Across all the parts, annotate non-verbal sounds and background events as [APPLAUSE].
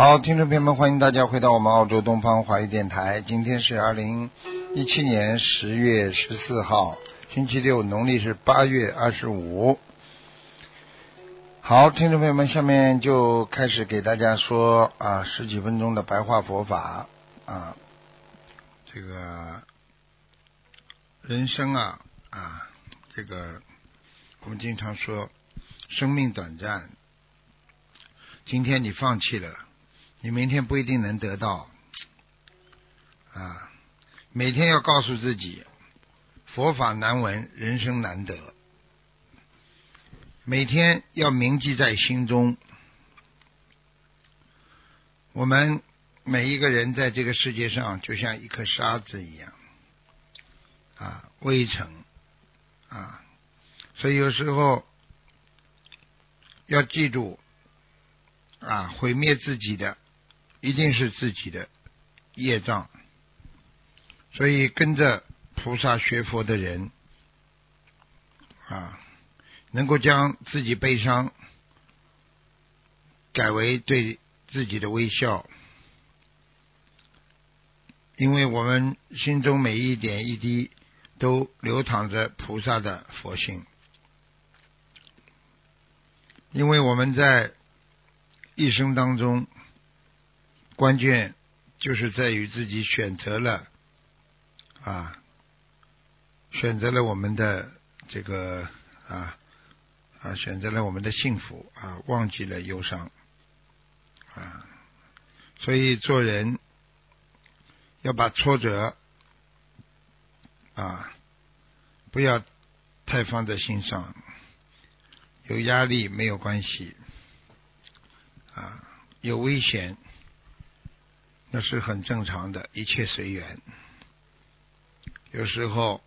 好，听众朋友们，欢迎大家回到我们澳洲东方华语电台。今天是二零一七年十月十四号，星期六，农历是八月二十五。好，听众朋友们，下面就开始给大家说啊十几分钟的白话佛法啊，这个人生啊啊，这个我们经常说生命短暂，今天你放弃了。你明天不一定能得到啊！每天要告诉自己，佛法难闻，人生难得。每天要铭记在心中。我们每一个人在这个世界上，就像一颗沙子一样啊，微尘啊，所以有时候要记住啊，毁灭自己的。一定是自己的业障，所以跟着菩萨学佛的人啊，能够将自己悲伤改为对自己的微笑，因为我们心中每一点一滴都流淌着菩萨的佛性，因为我们在一生当中。关键就是在于自己选择了啊，选择了我们的这个啊啊，选择了我们的幸福啊，忘记了忧伤啊，所以做人要把挫折啊不要太放在心上，有压力没有关系啊，有危险。那是很正常的，一切随缘。有时候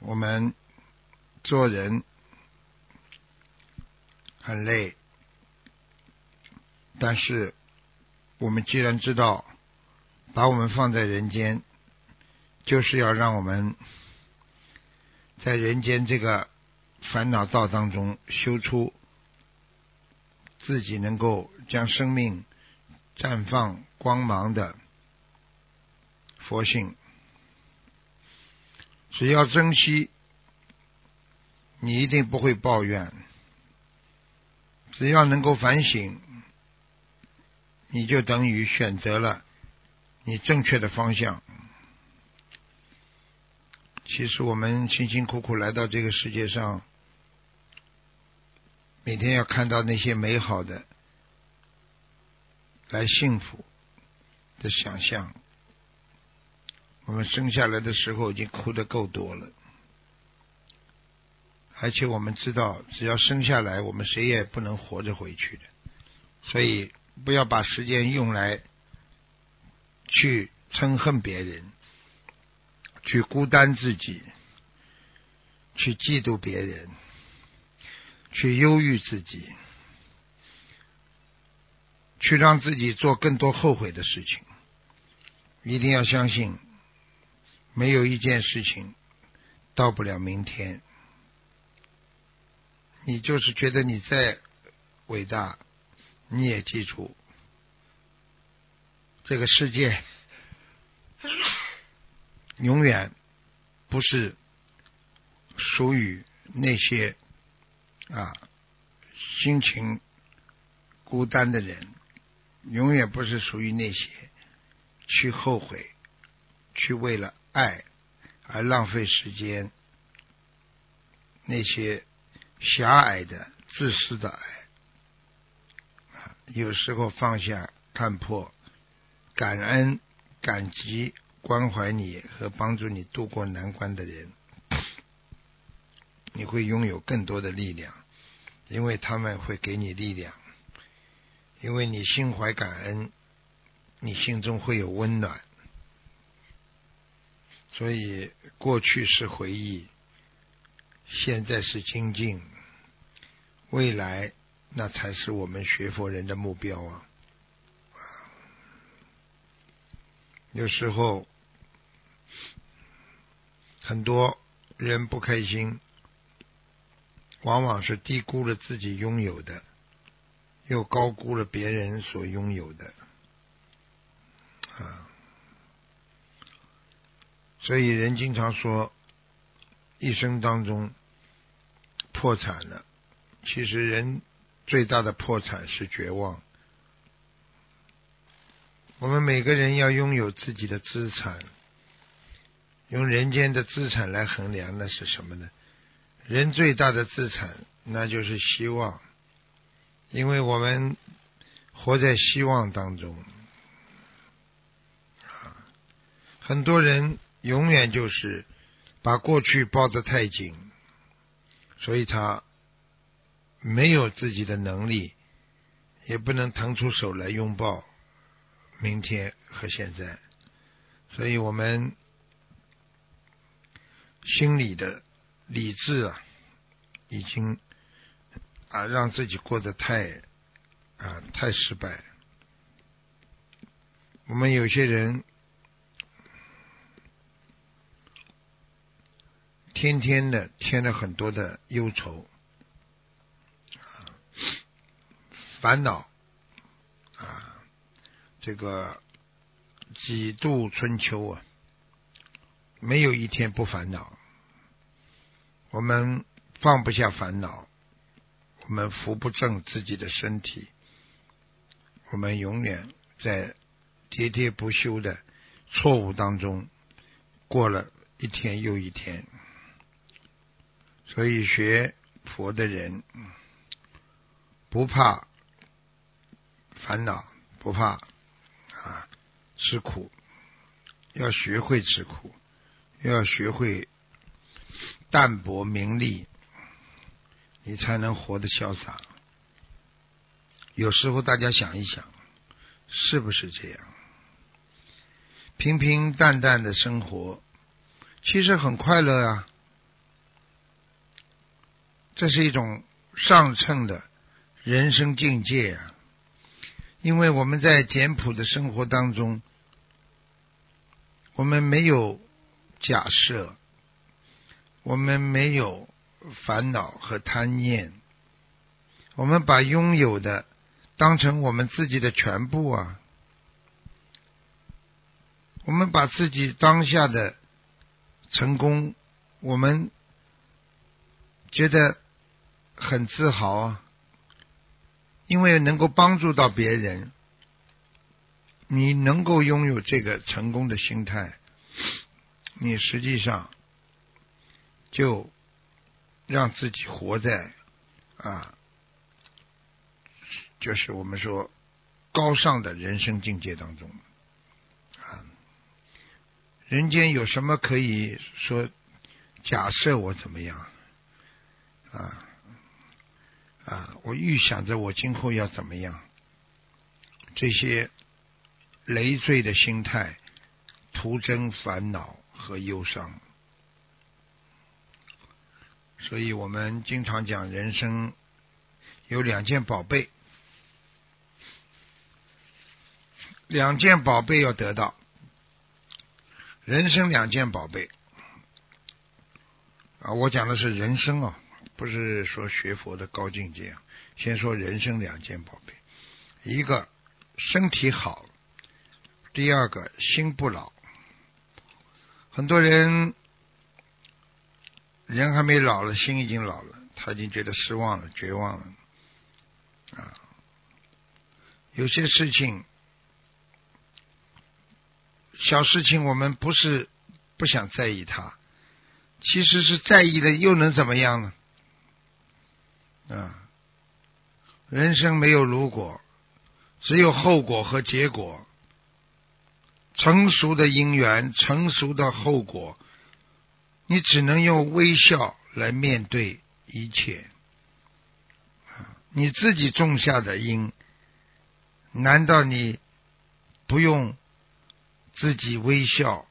我们做人很累，但是我们既然知道把我们放在人间，就是要让我们在人间这个烦恼道当中修出自己能够将生命。绽放光芒的佛性，只要珍惜，你一定不会抱怨；只要能够反省，你就等于选择了你正确的方向。其实我们辛辛苦苦来到这个世界上，每天要看到那些美好的。来幸福的想象，我们生下来的时候已经哭的够多了，而且我们知道，只要生下来，我们谁也不能活着回去的。所以，不要把时间用来去憎恨别人，去孤单自己，去嫉妒别人，去忧郁自己。去让自己做更多后悔的事情，一定要相信，没有一件事情到不了明天。你就是觉得你再伟大，你也记住，这个世界 [LAUGHS] 永远不是属于那些啊心情孤单的人。永远不是属于那些去后悔、去为了爱而浪费时间、那些狭隘的、自私的爱。有时候放下、看破、感恩、感激、关怀你和帮助你度过难关的人，你会拥有更多的力量，因为他们会给你力量，因为你心怀感恩，你心中会有温暖。所以，过去是回忆，现在是精进，未来那才是我们学佛人的目标啊！有时候，很多人不开心，往往是低估了自己拥有的，又高估了别人所拥有的，啊。所以人经常说，一生当中破产了。其实人最大的破产是绝望。我们每个人要拥有自己的资产，用人间的资产来衡量，那是什么呢？人最大的资产那就是希望，因为我们活在希望当中。很多人。永远就是把过去抱得太紧，所以他没有自己的能力，也不能腾出手来拥抱明天和现在。所以我们心里的理智啊，已经啊让自己过得太啊太失败。我们有些人。天天的添了很多的忧愁、烦恼啊，这个几度春秋啊，没有一天不烦恼。我们放不下烦恼，我们扶不正自己的身体，我们永远在喋喋不休的错误当中过了一天又一天。所以学佛的人不怕烦恼，不怕啊吃苦，要学会吃苦，要学会淡泊名利，你才能活得潇洒。有时候大家想一想，是不是这样？平平淡淡的生活，其实很快乐啊。这是一种上乘的人生境界啊！因为我们在简朴的生活当中，我们没有假设，我们没有烦恼和贪念，我们把拥有的当成我们自己的全部啊！我们把自己当下的成功，我们觉得。很自豪啊，因为能够帮助到别人，你能够拥有这个成功的心态，你实际上就让自己活在啊，就是我们说高尚的人生境界当中啊。人间有什么可以说？假设我怎么样啊？啊！我预想着我今后要怎么样，这些累赘的心态，徒增烦恼和忧伤。所以我们经常讲，人生有两件宝贝，两件宝贝要得到，人生两件宝贝啊！我讲的是人生啊。不是说学佛的高境界，啊先说人生两件宝贝，一个身体好，第二个心不老。很多人人还没老了，心已经老了，他已经觉得失望了、绝望了啊。有些事情，小事情我们不是不想在意它，其实是在意了，又能怎么样呢？啊，人生没有如果，只有后果和结果。成熟的因缘，成熟的后果，你只能用微笑来面对一切。你自己种下的因，难道你不用自己微笑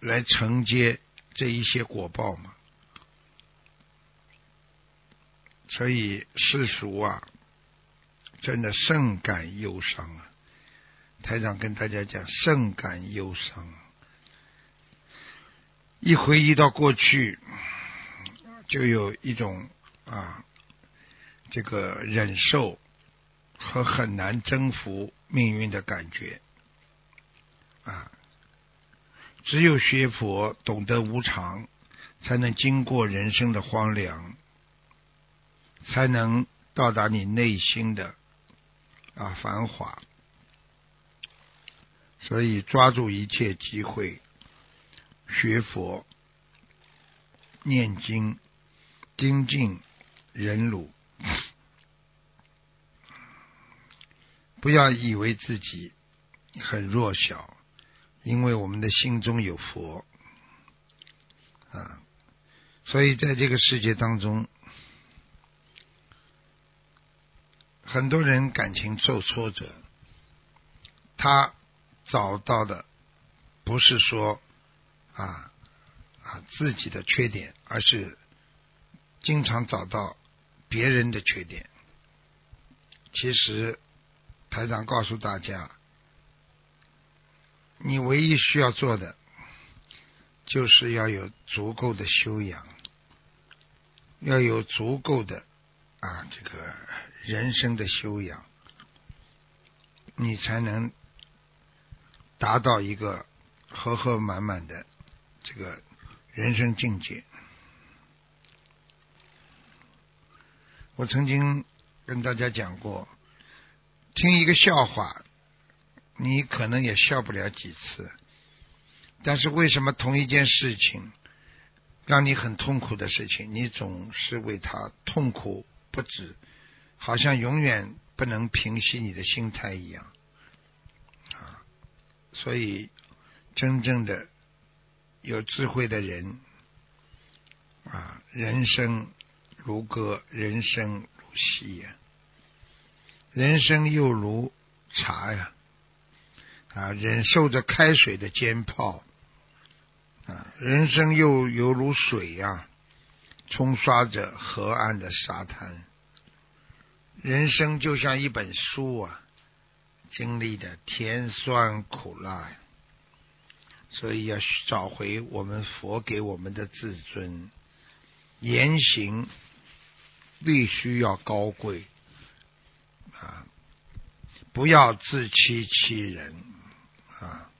来承接这一些果报吗？所以世俗啊，真的甚感忧伤啊！台长跟大家讲，甚感忧伤啊。一回忆到过去，就有一种啊，这个忍受和很难征服命运的感觉啊。只有学佛，懂得无常，才能经过人生的荒凉。才能到达你内心的啊繁华，所以抓住一切机会学佛、念经、精进、忍辱，不要以为自己很弱小，因为我们的心中有佛啊，所以在这个世界当中。很多人感情受挫折，他找到的不是说啊啊自己的缺点，而是经常找到别人的缺点。其实台长告诉大家，你唯一需要做的，就是要有足够的修养，要有足够的啊这个。人生的修养，你才能达到一个和和满满的这个人生境界。我曾经跟大家讲过，听一个笑话，你可能也笑不了几次，但是为什么同一件事情让你很痛苦的事情，你总是为他痛苦不止？好像永远不能平息你的心态一样啊！所以，真正的有智慧的人啊，人生如歌，人生如戏呀，人生又如茶呀。啊，忍受着开水的煎泡啊，人生又犹如水呀，冲刷着河岸的沙滩。人生就像一本书啊，经历的甜酸苦辣呀，所以要找回我们佛给我们的自尊，言行必须要高贵啊，不要自欺欺人啊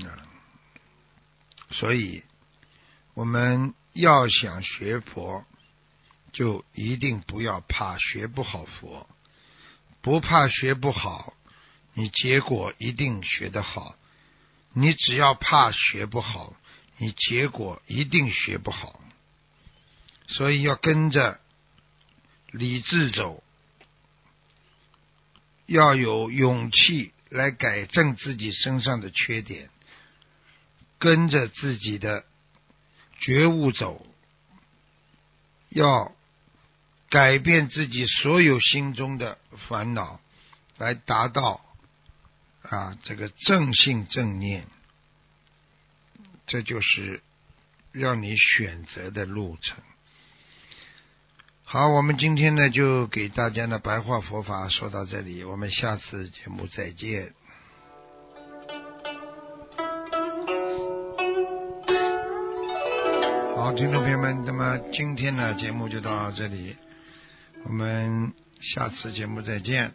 啊，所以我们要想学佛。就一定不要怕学不好佛，不怕学不好，你结果一定学得好。你只要怕学不好，你结果一定学不好。所以要跟着理智走，要有勇气来改正自己身上的缺点，跟着自己的觉悟走，要。改变自己所有心中的烦恼，来达到啊这个正信正念，这就是让你选择的路程。好，我们今天呢就给大家的白话佛法说到这里，我们下次节目再见。好，听众朋友们，那么今天的节目就到这里。我们下次节目再见。